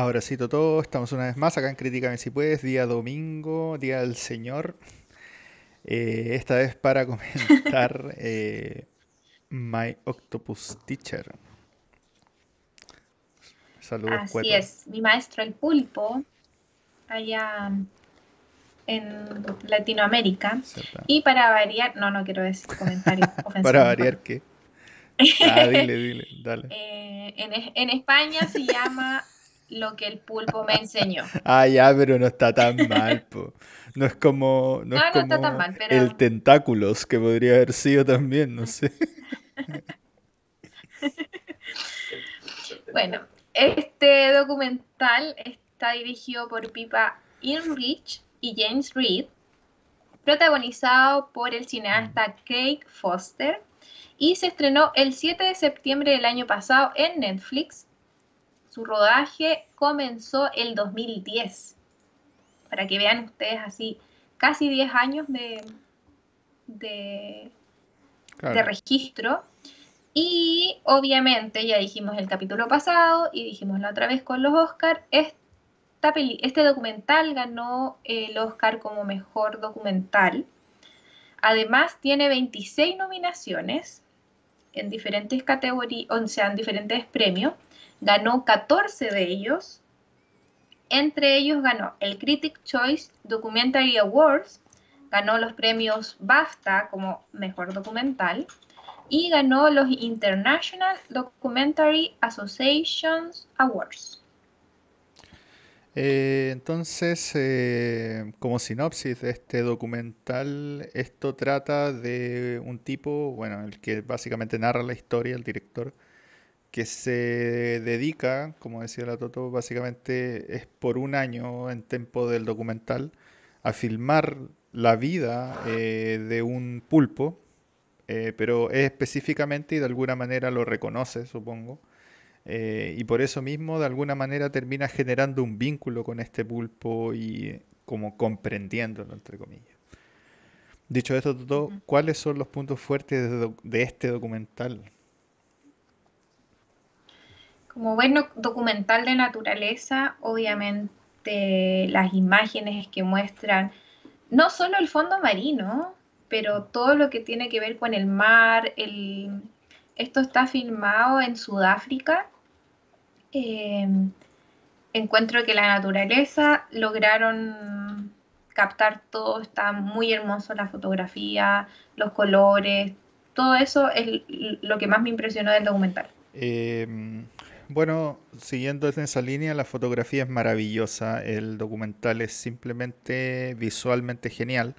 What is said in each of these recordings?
Ahora sí, todo, estamos una vez más acá en Críticame si puedes, día domingo, día del Señor. Eh, esta vez para comentar eh, My Octopus Teacher. Saludos, Así es, mi maestro el pulpo, allá en Latinoamérica. Y para variar, no, no quiero decir comentarios ofensivos. ¿Para variar qué? Ah, dile, dile, dale. Eh, en, en España se llama lo que el pulpo me enseñó. Ah, ya, pero no está tan mal, po. No es como, no, es como está tan mal, pero... el tentáculos, que podría haber sido también, no sé. bueno, este documental está dirigido por Pipa Inrich y James Reed, protagonizado por el cineasta Craig Foster, y se estrenó el 7 de septiembre del año pasado en Netflix su rodaje comenzó el 2010. Para que vean ustedes así, casi 10 años de, de, registro. Y obviamente, ya dijimos el capítulo pasado y dijimos la otra vez con los Oscars, este documental ganó el Oscar como mejor documental. Además, tiene 26 nominaciones en diferentes categorías, o sea, en diferentes premios ganó 14 de ellos. Entre ellos ganó el Critic Choice Documentary Awards, ganó los premios BAFTA como mejor documental y ganó los International Documentary Associations Awards. Eh, entonces, eh, como sinopsis de este documental, esto trata de un tipo, bueno, el que básicamente narra la historia, el director, que se dedica, como decía la Toto, básicamente es por un año en tiempo del documental a filmar la vida eh, de un pulpo, eh, pero es específicamente y de alguna manera lo reconoce, supongo, eh, y por eso mismo de alguna manera termina generando un vínculo con este pulpo y como comprendiéndolo, entre comillas. Dicho esto, Toto, ¿cuáles son los puntos fuertes de este documental? Como bueno documental de naturaleza, obviamente las imágenes que muestran no solo el fondo marino, pero todo lo que tiene que ver con el mar. El... Esto está filmado en Sudáfrica. Em, encuentro que la naturaleza lograron captar todo, está muy hermoso la fotografía, los colores, todo eso es lo que más me impresionó del documental. Eh, bueno, siguiendo en esa línea, la fotografía es maravillosa, el documental es simplemente visualmente genial,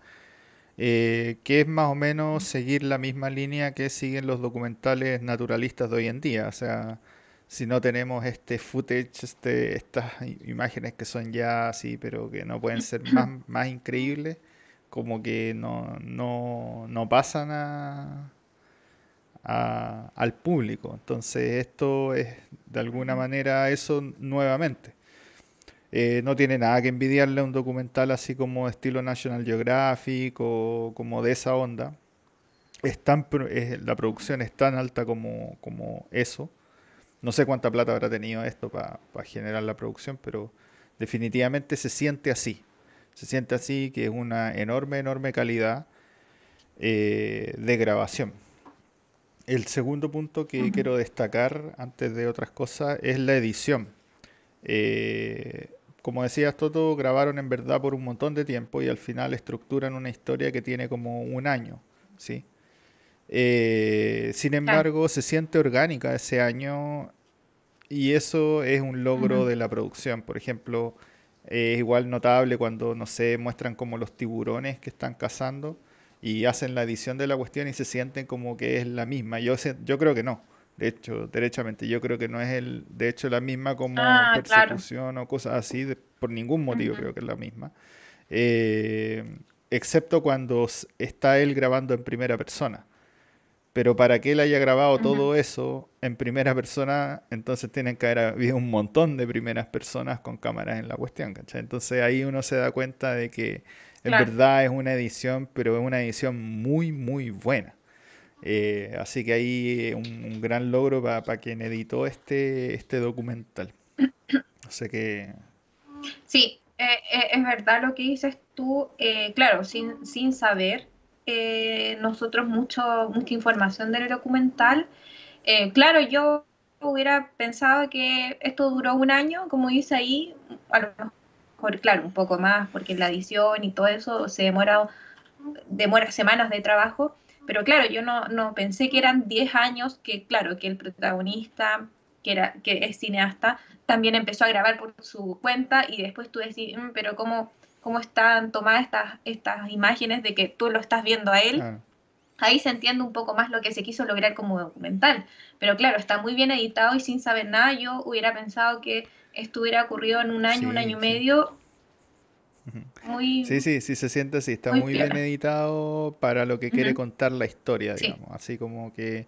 eh, que es más o menos seguir la misma línea que siguen los documentales naturalistas de hoy en día. O sea, si no tenemos este footage, este, estas imágenes que son ya así, pero que no pueden ser más, más increíbles, como que no, no, no pasan a al público. Entonces esto es de alguna manera eso nuevamente. Eh, no tiene nada que envidiarle a un documental así como estilo National Geographic o como de esa onda. Es la producción es tan alta como, como eso. No sé cuánta plata habrá tenido esto para generar la producción, pero definitivamente se siente así. Se siente así que es una enorme, enorme calidad eh, de grabación. El segundo punto que quiero destacar, antes de otras cosas, es la edición. Eh, como decías, Toto, grabaron en verdad por un montón de tiempo y al final estructuran una historia que tiene como un año, ¿sí? Eh, sin embargo, se siente orgánica ese año y eso es un logro de la producción. Por ejemplo, es igual notable cuando, no sé, muestran como los tiburones que están cazando y hacen la edición de la cuestión y se sienten como que es la misma. Yo, yo creo que no. De hecho, derechamente, yo creo que no es el, de hecho la misma como ah, persecución o cosas así, por ningún motivo creo que es la misma. Eh, excepto cuando está él grabando en primera persona. Pero para que él haya grabado todo eso en primera persona, entonces tienen que haber habido un montón de primeras personas con cámaras en la cuestión, ¿cachai? Entonces ahí uno se da cuenta de que en verdad es una edición, pero es una edición muy, muy buena. Eh, así que ahí un, un gran logro para quien editó este, este documental. No sé qué. Sí, eh, eh, es verdad lo que dices tú. Eh, claro, sin, sin saber nosotros mucho, mucha información del documental. claro, yo hubiera pensado que esto duró un año, como dice ahí, a lo mejor, claro, un poco más, porque la edición y todo eso se demora, demora semanas de trabajo, pero claro, yo no, no pensé que eran 10 años, que claro, que el protagonista, que, era, que es cineasta, también empezó a grabar por su cuenta y después tú decís, mm, pero ¿cómo, cómo están tomadas estas, estas imágenes de que tú lo estás viendo a él? Ahí se entiende un poco más lo que se quiso lograr como documental. Pero claro, está muy bien editado y sin saber nada, yo hubiera pensado que esto hubiera ocurrido en un año, un año y medio, sí, sí, sí se siente así, está muy, bien editado para lo que quiere contar la historia, digamos, así como que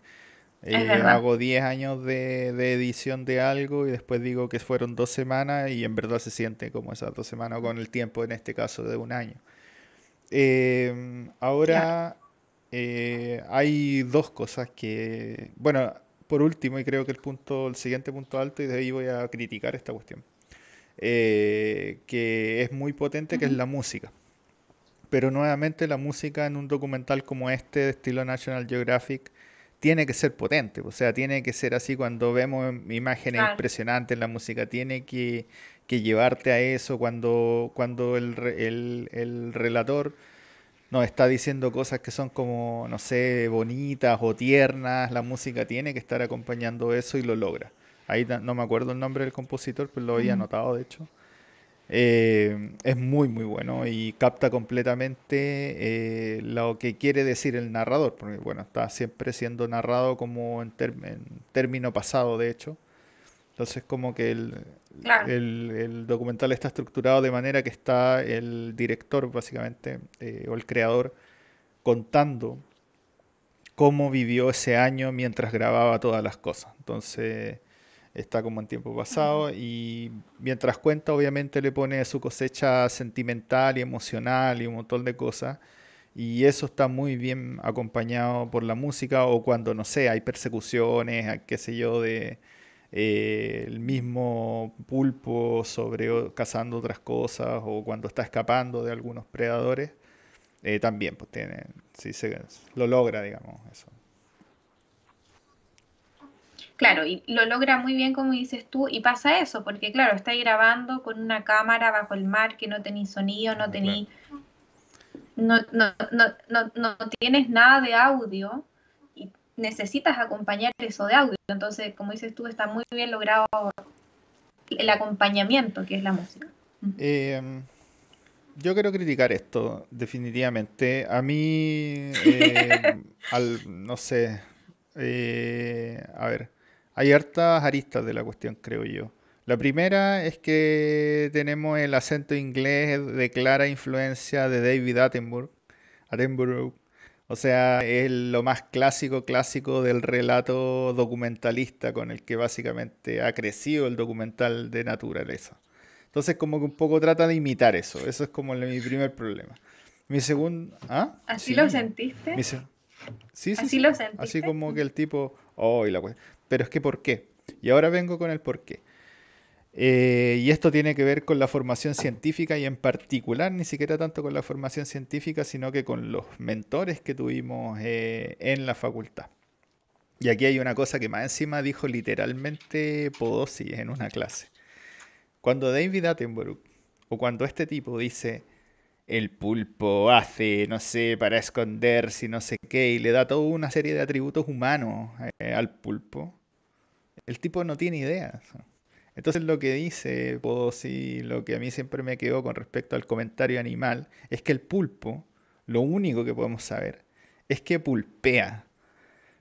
eh, hago 10 años de, edición de algo y después digo que fueron dos semanas y en verdad se siente como esas dos semanas con el tiempo, en este caso, de un año. Em, ahora eh, hay dos cosas que, bueno, por último, y creo que el punto, el siguiente punto alto, y de ahí voy a criticar esta cuestión. Eh, que es muy potente, que es la música. Pero nuevamente la música en un documental como este, de estilo National Geographic, tiene que ser potente, o sea, tiene que ser así cuando vemos imágenes impresionantes la música, tiene que, llevarte a eso cuando, cuando el, el, el, relator nos está diciendo cosas que son como, no sé, bonitas o tiernas, la música tiene que estar acompañando eso y lo logra. Ahí no me acuerdo el nombre del compositor, pero lo había anotado, de hecho. Eh, es muy, muy bueno y capta completamente eh, lo que quiere decir el narrador, porque bueno, está siempre siendo narrado como en, término pasado, de hecho. Entonces, como que el, el, documental está estructurado de manera que está el director, básicamente, eh, o el creador, contando cómo vivió ese año mientras grababa todas las cosas. Entonces, está como en tiempo pasado y mientras cuenta obviamente le pone su cosecha sentimental y emocional y un montón de cosas. Y eso está muy bien acompañado por la música o cuando no sé hay persecuciones qué sé yo de eh, el mismo pulpo sobre cazando otras cosas o cuando está escapando de algunos predadores eh, también pues tiene sí se lo logra digamos eso. Claro, y lo logra muy bien como dices tú, y pasa eso, porque claro, estáis grabando con una cámara bajo el mar que no tenéis sonido, no tenéis... No, no, no, no, tienes nada de audio necesitas acompañar eso de audio. Entonces, como dices tú, está muy bien logrado el acompañamiento que es la música. Em, yo quiero criticar esto, definitivamente. A mí, em, al, no sé, eh, a ver, hay hartas aristas de la cuestión, creo yo. La primera es que tenemos el acento inglés de clara influencia de David Attenborough. Attenborough. O sea, es lo más clásico, clásico del relato documentalista con el que básicamente ha crecido el documental de naturaleza. Entonces, como que un poco trata de imitar eso. Eso es como mi primer problema. Mi segundo... ¿Ah? ¿Así lo sentiste? sí, sí, ¿Así lo sentiste? Así como que el tipo... Oh, y la pero es que ¿por qué? Y ahora vengo con el por qué. Eh, y esto tiene que ver con la formación científica y en particular ni siquiera tanto con la formación científica, sino que con los mentores que tuvimos eh, en la facultad. Y aquí hay una cosa que más encima dijo literalmente Podosi en una clase. Cuando David Attenborough, o cuando este tipo dice, el pulpo hace, no sé, para esconderse, no sé qué, y le da toda una serie de atributos humanos eh, al pulpo, el tipo no tiene idea. Entonces lo que dice Podosi, lo que a mí siempre me quedó con respecto al comentario animal, es que el pulpo, lo único que podemos saber, es que pulpea.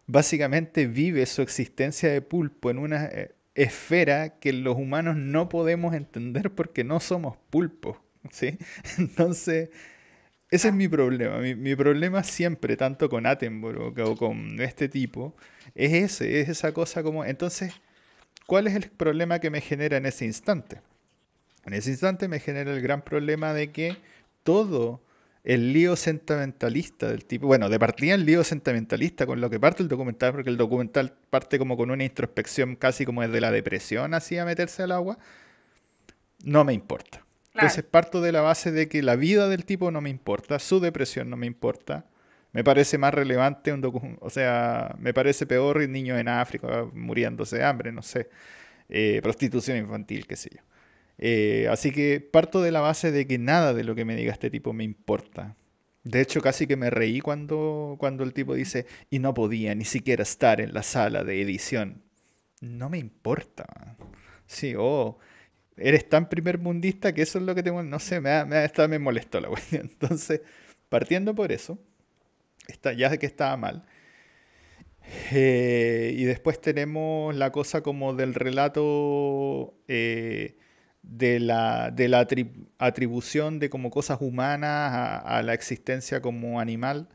Básicamente vive su existencia de pulpo en una eh, esfera que los humanos no podemos entender porque no somos pulpos. ¿sí? Entonces, ese es mi problema. Mi, problema siempre, tanto con Attenborough o con este tipo, es ese, es esa cosa como... Entonces, ¿cuál es el problema que me genera en ese instante? En ese instante me genera el gran problema de que todo el lío sentimentalista del tipo, bueno, de partida el lío sentimentalista con lo que parte el documental, porque el documental parte como con una introspección casi como desde la depresión así a meterse al agua, no me importa. Entonces parto de la base de que la vida del tipo no me importa, su depresión no me importa. Me parece más relevante un o sea, me parece peor el niño en África muriéndose de hambre, no sé, eh, prostitución infantil, qué sé yo. Eh, así que parto de la base de que nada de lo que me diga este tipo me importa. De hecho, casi que me reí cuando, cuando el tipo dice, y no podía ni siquiera estar en la sala de edición. No me importa. Sí, oh, eres tan primer mundista que eso es lo que tengo, no sé, me, me, me molestó la cuestión. Entonces, partiendo por eso, está, ya que estaba mal. Eh, y después tenemos la cosa como del relato eh, de la, de la atribución de como cosas humanas a, la existencia como animal.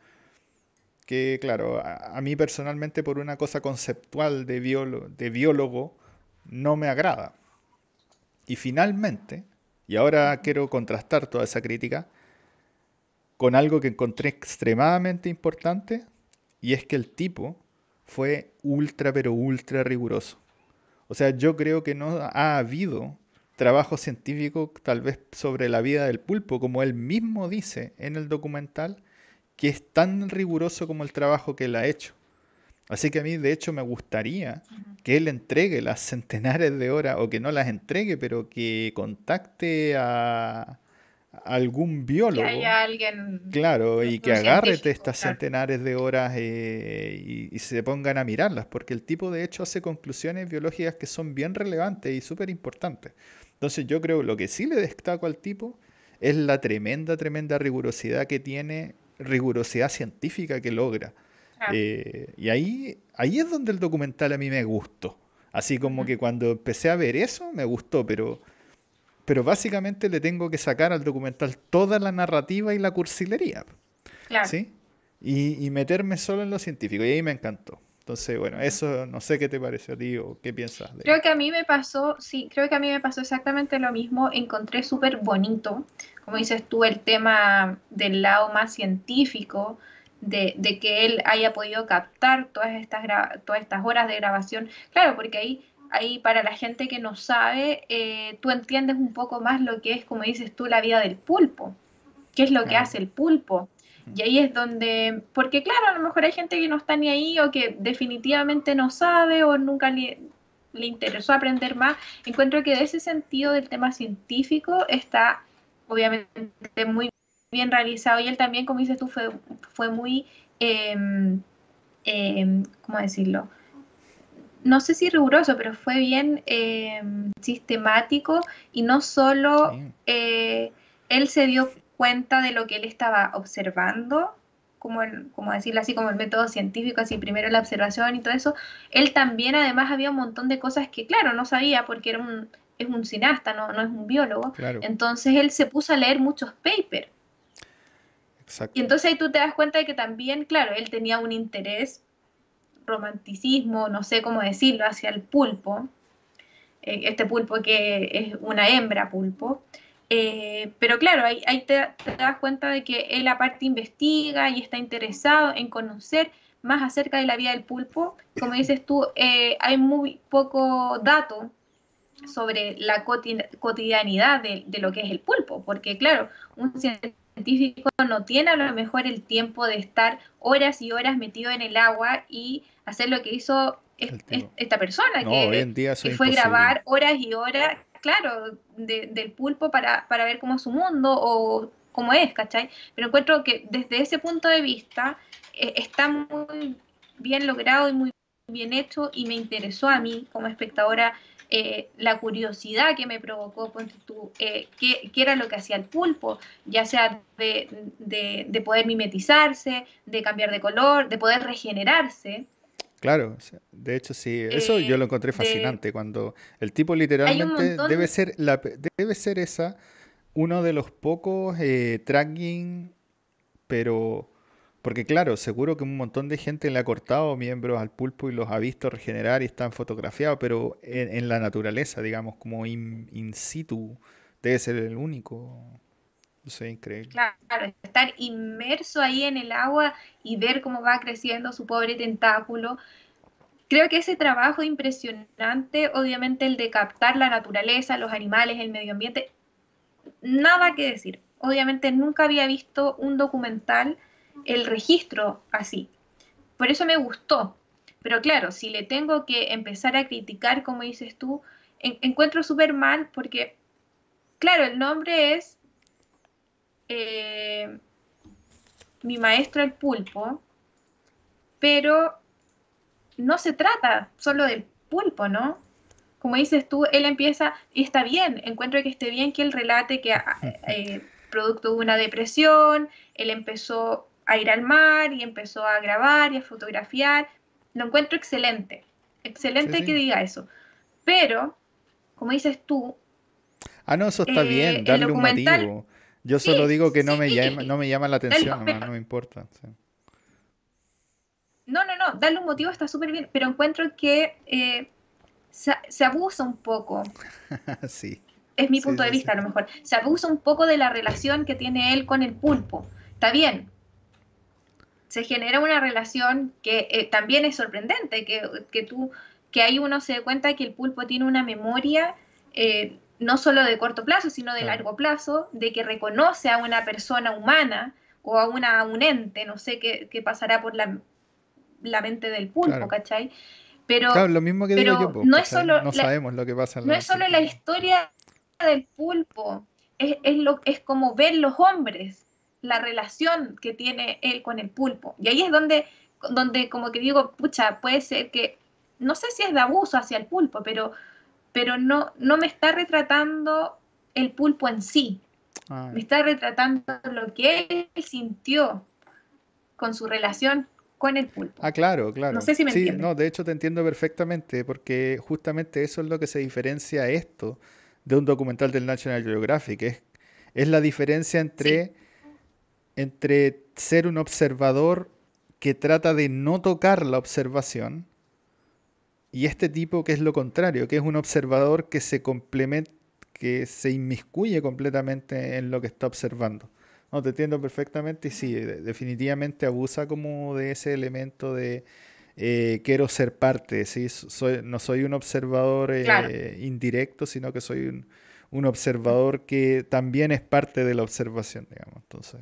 Que claro, a, mí personalmente por una cosa conceptual de, de biólogo no me agrada. Y finalmente, y ahora quiero contrastar toda esa crítica con algo que encontré extremadamente importante, y es que el tipo fue ultra, pero ultra riguroso. O sea, yo creo que no ha habido trabajo científico tal vez sobre la vida del pulpo, como él mismo dice en el documental, que es tan riguroso como el trabajo que él ha hecho. Así que a mí de hecho me gustaría que él entregue las centenares de horas, o que no las entregue, pero que contacte a, algún biólogo. Que haya alguien. Claro, y que agarre estas centenares de horas eh, y, se pongan a mirarlas, porque el tipo de hecho hace conclusiones biológicas que son bien relevantes y súper importantes. Entonces yo creo lo que sí le destaco al tipo es la tremenda, tremenda rigurosidad que tiene, rigurosidad científica que logra. Eh, y ahí, ahí es donde el documental a mí me gustó. Así como que cuando empecé a ver eso, me gustó, pero, pero básicamente le tengo que sacar al documental toda la narrativa y la cursilería. ¿Sí? Y, y, meterme solo en lo científico. Y ahí me encantó. Entonces, bueno, eso no sé qué te pareció a ti o qué piensas. De creo que a mí me pasó, sí, creo que a mí me pasó exactamente lo mismo. Encontré súper bonito, como dices tú, el tema del lado más científico, de, que él haya podido captar todas estas, todas estas horas de grabación. Claro, porque ahí, ahí para la gente que no sabe, eh, tú entiendes un poco más lo que es, como dices tú, la vida del pulpo. ¿Qué es lo que hace el pulpo? Y ahí es donde, porque claro, a lo mejor hay gente que no está ni ahí o que definitivamente no sabe o nunca le, le interesó aprender más. Encuentro que de ese sentido del tema científico está obviamente muy bien realizado y él también, como dices tú, fue, fue muy, eh, ¿cómo decirlo? No sé si riguroso, pero fue bien em, sistemático y no solo eh, él se dio cuenta de lo que él estaba observando, como, el, como decirlo así, como el método científico, así primero la observación y todo eso, él también además había un montón de cosas que, claro, no sabía porque era un, es un cineasta, no, no es un biólogo. Entonces él se puso a leer muchos papers. Y entonces ahí tú te das cuenta de que también, claro, él tenía un interés, romanticismo, no sé cómo decirlo, hacia el pulpo, eh, este pulpo que es una hembra pulpo. Eh, pero claro, ahí, te, das cuenta de que él aparte investiga y está interesado en conocer más acerca de la vida del pulpo. Como dices tú, eh, hay muy poco dato sobre la cotidianidad de, de, lo que es el pulpo, porque claro, un científico no tiene a lo mejor el tiempo de estar horas y horas metido en el agua y hacer lo que hizo esta persona, que, fue grabar horas y horas, claro, del pulpo para, ver cómo es su mundo o cómo es, ¿cachai? Pero encuentro que desde ese punto de vista eh, está muy bien logrado y muy bien hecho y me interesó a mí como espectadora eh, la curiosidad que me provocó, tú, eh, qué, era lo que hacía el pulpo, ya sea de, poder mimetizarse, de cambiar de color, de poder regenerarse. Claro, de hecho sí, eso yo lo encontré eh, fascinante, cuando el tipo literalmente debe ser, la, debe ser esa, uno de los pocos tracking, pero porque claro, seguro que un montón de gente le ha cortado miembros al pulpo y los ha visto regenerar y están fotografiados, pero en, la naturaleza, digamos, como in, situ, debe ser el único. Es increíble. Claro, estar inmerso ahí en el agua y ver cómo va creciendo su pobre tentáculo. creo que ese trabajo impresionante, obviamente el de captar la naturaleza, los animales, el medio ambiente, nada que decir. Obviamente nunca había visto un documental, el registro así. Por eso me gustó. Pero claro, si le tengo que empezar a criticar, como dices tú, encuentro súper mal porque, claro, el nombre es eh, Mi maestro el pulpo, pero no se trata solo del pulpo, ¿no? Como dices tú, él empieza, y está bien, encuentro que esté bien que él relate que ah, eh, producto de una depresión, él empezó a ir al mar y empezó a grabar y a fotografiar. Lo encuentro excelente, excelente que diga eso. Pero, como dices tú... Ah, no, eso está bien, eh, darle un motivo. Yo solo digo que no, me llama, no me llama la atención, no me importa. No, no, no, darle un motivo está súper bien, pero encuentro que eh, se, abusa un poco. sí. Es mi punto de vista, a lo mejor. Se abusa un poco de la relación que tiene él con el pulpo. Está bien. Se genera una relación que eh, también es sorprendente, que, tú, que ahí uno se dé cuenta que el pulpo tiene una memoria eh, no solo de corto plazo, sino de largo plazo, de que reconoce a una persona humana o a, una, un ente, no sé qué, qué pasará por la, la mente del pulpo, ¿cachai? Pero, claro, lo mismo que digo yo, no, es solo no sabemos lo que pasa. no es solo la historia del pulpo, es, lo, es como ver los hombres, la relación que tiene él con el pulpo. Y ahí es donde, donde como que digo, pucha, puede ser que, no sé si es de abuso hacia el pulpo, pero, pero no, no me está retratando el pulpo en sí. Ah. Me está retratando lo que él sintió con su relación con el pulpo. Ah, claro, claro. No sé si me sí, No, de hecho te entiendo perfectamente, porque justamente eso es lo que se diferencia esto de un documental del National Geographic. Es, es la diferencia entre, entre ser un observador que trata de no tocar la observación y este tipo que es lo contrario, que es un observador que se complementa, que se inmiscuye completamente en lo que está observando. No, te entiendo perfectamente y sí, definitivamente abusa como de ese elemento de eh, quiero ser parte, ¿sí? soy, no soy un observador eh, indirecto, sino que soy un, un, observador que también es parte de la observación, digamos. Entonces...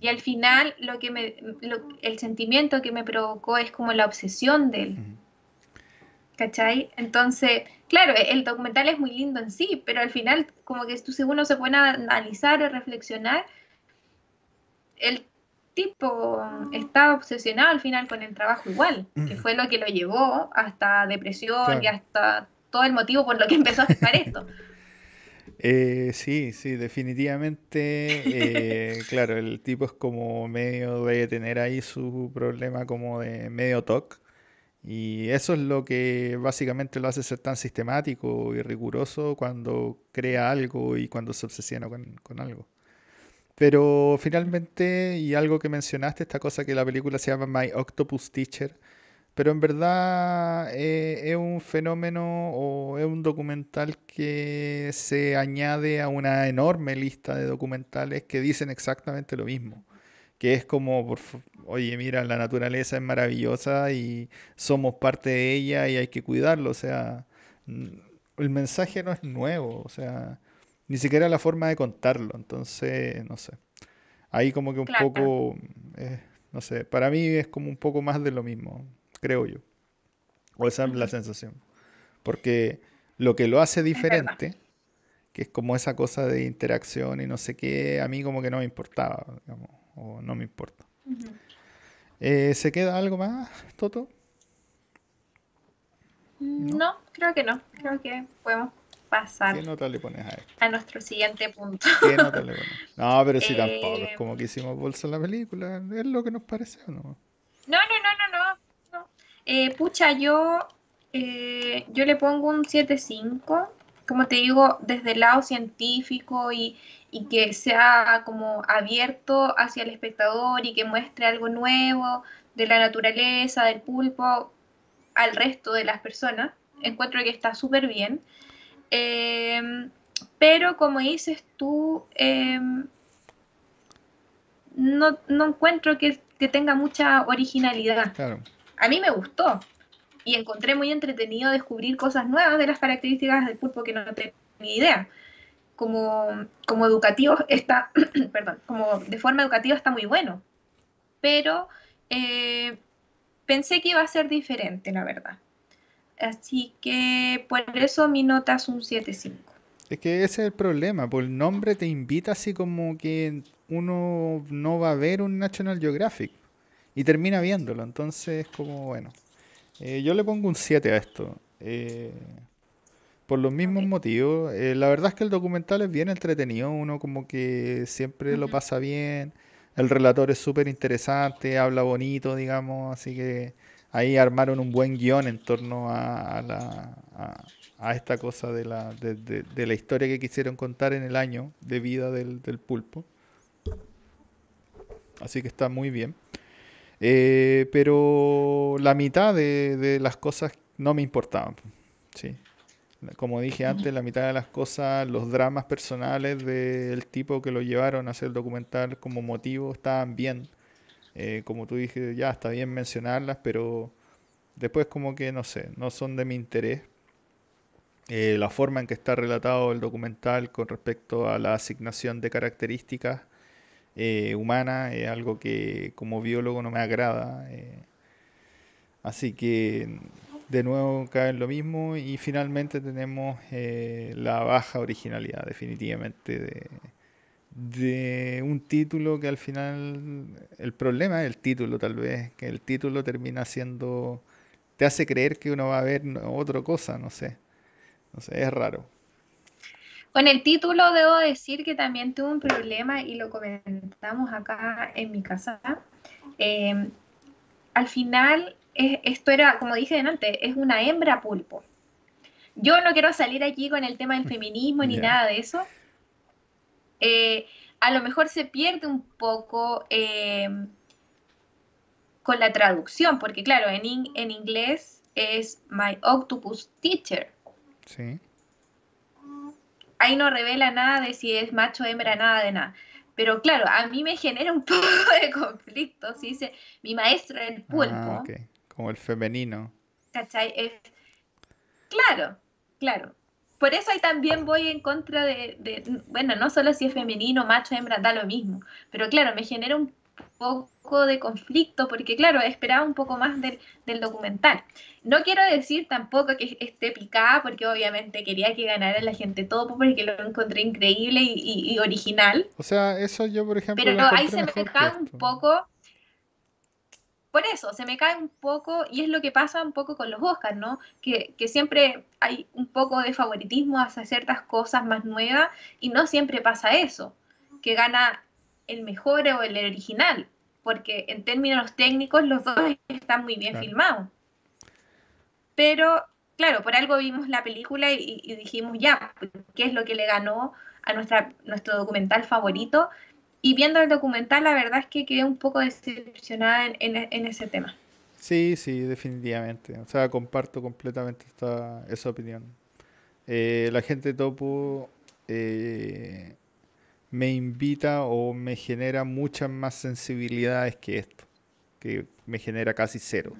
Y al final lo que me, el sentimiento que me provocó es como la obsesión de él. ¿Cachai? Entonces, claro, el documental es muy lindo en sí, pero al final como que tú, si uno se pone a analizar o reflexionar, el tipo estaba obsesionado al final con el trabajo igual, que fue lo que lo llevó hasta depresión y hasta todo el motivo por lo que empezó a hacer esto. Eh, sí, sí, definitivamente, eh, claro, el tipo es como medio de tener ahí su problema como de medio TOC. Y eso es lo que básicamente lo hace ser tan sistemático y riguroso cuando crea algo y cuando se obsesiona con algo. Pero finalmente, y algo que mencionaste, esta cosa que la película se llama My Octopus Teacher, pero en verdad eh, es un fenómeno o es un documental que se añade a una enorme lista de documentales que dicen exactamente lo mismo. Que es como, oye, mira, la naturaleza es maravillosa y somos parte de ella y hay que cuidarlo. O sea, el mensaje no es nuevo. O sea, ni siquiera la forma de contarlo. Entonces, no sé. Ahí como que un poco, eh, no sé, para mí es como un poco más de lo mismo, creo yo. O esa es la sensación. Porque lo que lo hace diferente, que es como esa cosa de interacción y no sé qué, a mí como que no me importaba, digamos, o no me importa. Eh, ¿Se queda algo más, Toto? no, creo que no. Creo que podemos pasar. ¿Qué nota le pones a esto? A nuestro siguiente punto. ¿Qué nota le pones? No, pero si tampoco es como que hicimos bolsa en la película, es lo que nos parece, ¿no? No, no, no, no, no. Eh, pucha, yo, eh, yo le pongo un 7.5, como te digo, desde el lado científico y, y que sea como abierto hacia el espectador y que muestre algo nuevo de la naturaleza, del pulpo, al resto de las personas. Encuentro que está súper bien. Em, pero como dices tú, em, no, encuentro que, tenga mucha originalidad. A mí me gustó, y encontré muy entretenido descubrir cosas nuevas de las características del pulpo que no tenía ni idea. Como, como educativo está, perdón, como de forma educativa está muy bueno, pero eh, pensé que iba a ser diferente, la verdad. Así que por eso mi nota es un 7.5. Es que ese es el problema, por el nombre te invita así como que uno no va a ver un National Geographic y termina viéndolo, entonces como bueno. Eh, yo le pongo un 7 a esto. Eh, por los mismos motivos. Eh, la verdad es que el documental es bien entretenido. Uno como que siempre lo pasa bien. El relator es súper interesante, habla bonito, digamos. Así que ahí armaron un buen guion en torno a, la, a, esta cosa de la, de, la historia que quisieron contar en el año de vida del, pulpo. Así que está muy bien. Eh, pero la mitad de, las cosas no me importaban. Sí. Como dije antes, la mitad de las cosas, los dramas personales del tipo que lo llevaron a hacer el documental como motivo estaban bien. Eh, como tú dijiste, ya está bien mencionarlas, pero después como que no sé, no son de mi interés. Eh, la forma en que está relatado el documental con respecto a la asignación de características eh, humana es algo que como biólogo no me agrada. Así que de nuevo cae en lo mismo y finalmente tenemos eh, la baja originalidad definitivamente de, un título que al final el problema es el título tal vez, que el título termina siendo, te hace creer que uno va a ver otra cosa, no sé, no sé, es raro. Con el título debo decir que también tuve un problema y lo comentamos acá en mi casa. Em, al final, esto era, como dije antes, es una hembra pulpo. Yo no quiero salir aquí con el tema del feminismo ni nada de eso. Eh, a lo mejor se pierde un poco em, con la traducción, porque claro, en, en inglés es My Octopus Teacher. Sí ahí no revela nada de si es macho, hembra, nada de nada. Pero claro, a mí me genera un poco de conflicto si dice mi maestro el ah, pulpo. Como el femenino. ¿Cachai? Es... Claro, claro. Por eso ahí también voy en contra de, de, bueno, no solo si es femenino, macho, hembra, da lo mismo. Pero claro, me genera un poco de conflicto, porque claro, esperaba un poco más del, documental. No quiero decir tampoco que esté picada, porque obviamente quería que ganara la gente todo, porque lo encontré increíble y, original. O sea, eso yo, por ejemplo. Pero ahí se me un poco. Por eso, se me cae un poco, y es lo que pasa un poco con los Oscars, ¿no? Que, que siempre hay un poco de favoritismo hacia ciertas cosas más nuevas, y no siempre pasa eso, que gana el mejor o el original, porque en términos técnicos los dos están muy bien filmados. Pero, claro, por algo vimos la película y, dijimos, ya, ¿qué es lo que le ganó a nuestra, nuestro documental favorito? Y viendo el documental, la verdad es que quedé un poco decepcionada en, ese tema. Sí, sí, definitivamente. O sea, comparto completamente esta, esa opinión. Eh, la gente topo eh, me invita o me genera muchas más sensibilidades que esto, que me genera casi cero,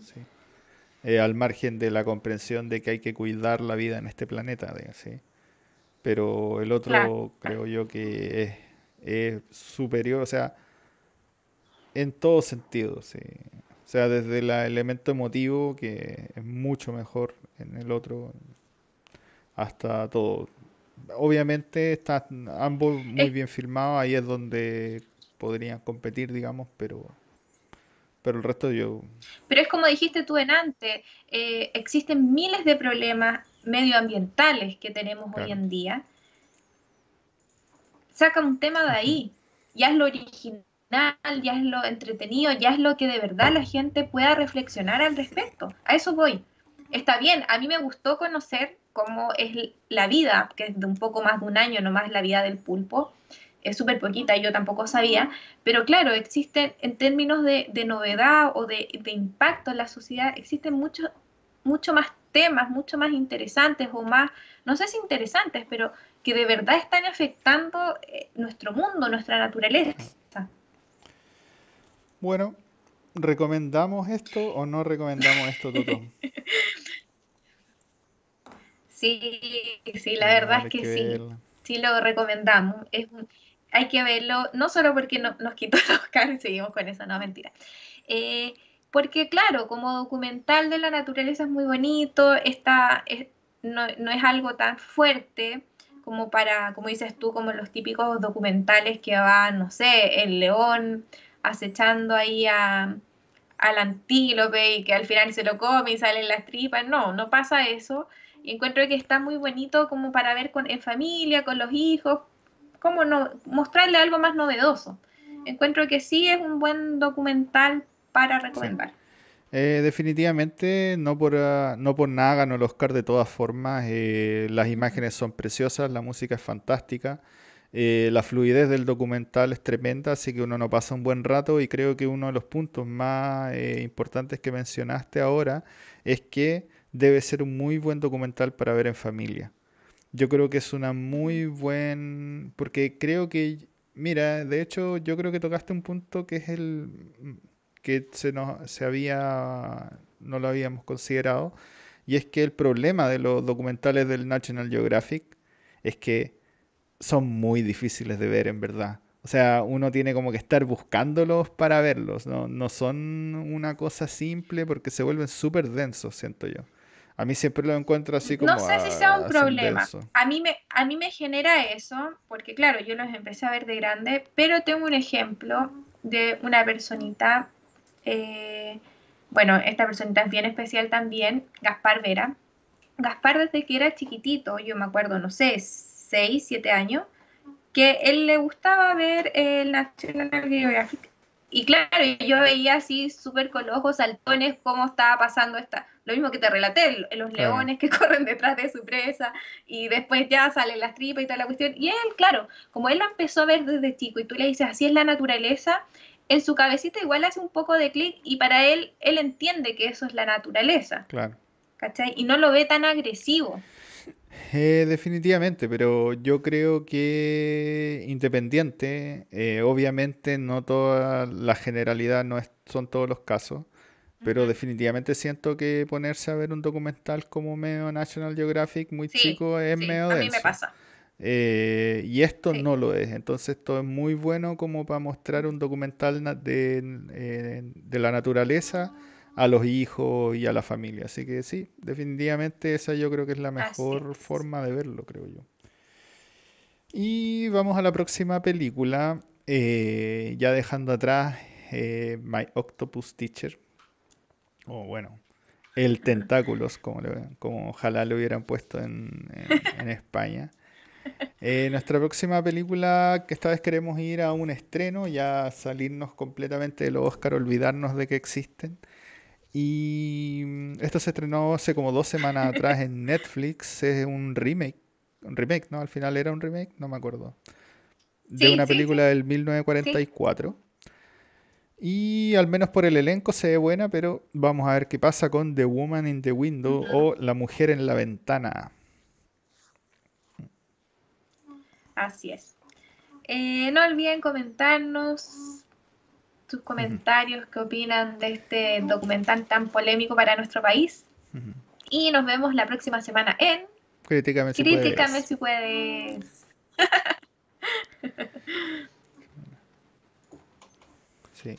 eh, al margen de la comprensión de que hay que cuidar la vida en este planeta, ¿sí? pero el otro creo yo que es, superior, o sea, en todo sentido, ¿sí? o sea, desde el elemento emotivo, que es mucho mejor en el otro, hasta todo obviamente están ambos muy bien filmados, ahí es donde podrían competir, digamos, pero pero el resto yo... Pero es como dijiste tú en antes, eh, existen miles de problemas medioambientales que tenemos hoy en día. Saca un tema de ahí, ya es lo original, ya es lo entretenido, ya es lo que de verdad la gente pueda reflexionar al respecto. A eso voy. Está bien, a mí me gustó conocer cómo es la vida, que es de un poco más de un año nomás la vida del pulpo. Es súper poquita, yo tampoco sabía, pero claro, existen en términos de, novedad o de, impacto en la sociedad, existen muchos mucho más temas, mucho más interesantes o más, no sé si interesantes, pero que de verdad están afectando eh, nuestro mundo, nuestra naturaleza. Bueno, ¿recomendamos esto o no recomendamos esto, Toto? Sí, sí, la verdad es que, sí. Sí lo recomendamos. Es hay que verlo, no solo porque no, nos quitó el Oscar y seguimos con eso, no, mentira. Eh, porque claro, como documental de la naturaleza es muy bonito, está, no, no, es algo tan fuerte como para, como dices tú, como los típicos documentales que van, no sé, el león acechando ahí a, al antílope y que al final se lo come y salen las tripas. No, no pasa eso. Y encuentro que está muy bonito como para ver con, en familia, con los hijos, como no, mostrarle algo más novedoso. Encuentro que sí es un buen documental para recomendar. Eh, definitivamente, no por, ah, no por nada ganó el Oscar de todas formas. Eh, las imágenes son preciosas, la música es fantástica, eh, la fluidez del documental es tremenda, así que uno no pasa un buen rato y creo que uno de los puntos más importantes que mencionaste ahora es que debe ser un muy buen documental para ver en familia. Yo creo que es una muy buen, porque creo que, mira, de hecho yo creo que tocaste un punto que es el que se nos se había no lo habíamos considerado y es que el problema de los documentales del National Geographic es que son muy difíciles de ver en verdad. O sea, uno tiene como que estar buscándolos para verlos, no, no son una cosa simple porque se vuelven súper densos, siento yo. A mí siempre lo encuentro así como. No sé si sea un problema. A mí, me, a mí me genera eso, porque claro, yo los empecé a ver de grande, pero tengo un ejemplo de una personita. Eh, bueno, esta personita es bien especial también, Gaspar Vera. Gaspar, desde que era chiquitito, yo me acuerdo, no sé, 6, 7 años, que él le gustaba ver el National Geographic y claro, yo veía así súper con los ojos saltones cómo estaba pasando esta, lo mismo que te relaté, los leones que corren detrás de su presa y después ya salen las tripas y toda la cuestión. Y él, claro, como él lo empezó a ver desde chico y tú le dices así es la naturaleza, en su cabecita igual hace un poco de clic y para él, él entiende que eso es la naturaleza. Claro. ¿Cachai? Y no lo ve tan agresivo. Eh, definitivamente, pero yo creo que independiente, eh, obviamente no toda la generalidad no es, son todos los casos, pero definitivamente siento que ponerse a ver un documental como medio National Geographic muy chico es medio A mí me pasa. Eh, y esto no lo es, entonces esto es muy bueno como para mostrar un documental de, de la naturaleza a los hijos y a la familia. Así que sí, definitivamente esa yo creo que es la mejor forma de verlo, creo yo. Y vamos a la próxima película, eh, ya dejando atrás eh, My Octopus Teacher, o bueno, El Tentáculos, como, como ojalá lo hubieran puesto en, en, España. Eh, nuestra próxima película, que esta vez queremos ir a un estreno, ya salirnos completamente de los Oscar, olvidarnos de que existen. Y mm, esto se estrenó hace como dos semanas atrás en Netflix. Es un remake. Un remake, ¿no? Al final era un remake, no me acuerdo. De una película del 1944. Y al menos por el elenco se ve buena, pero vamos a ver qué pasa con The Woman in the Window o La Mujer en la Ventana. Así es. Eh, no olviden comentarnos sus comentarios, qué opinan de este documental tan polémico para nuestro país. Y nos vemos la próxima semana en Críticame si Críticame si puedes. sí.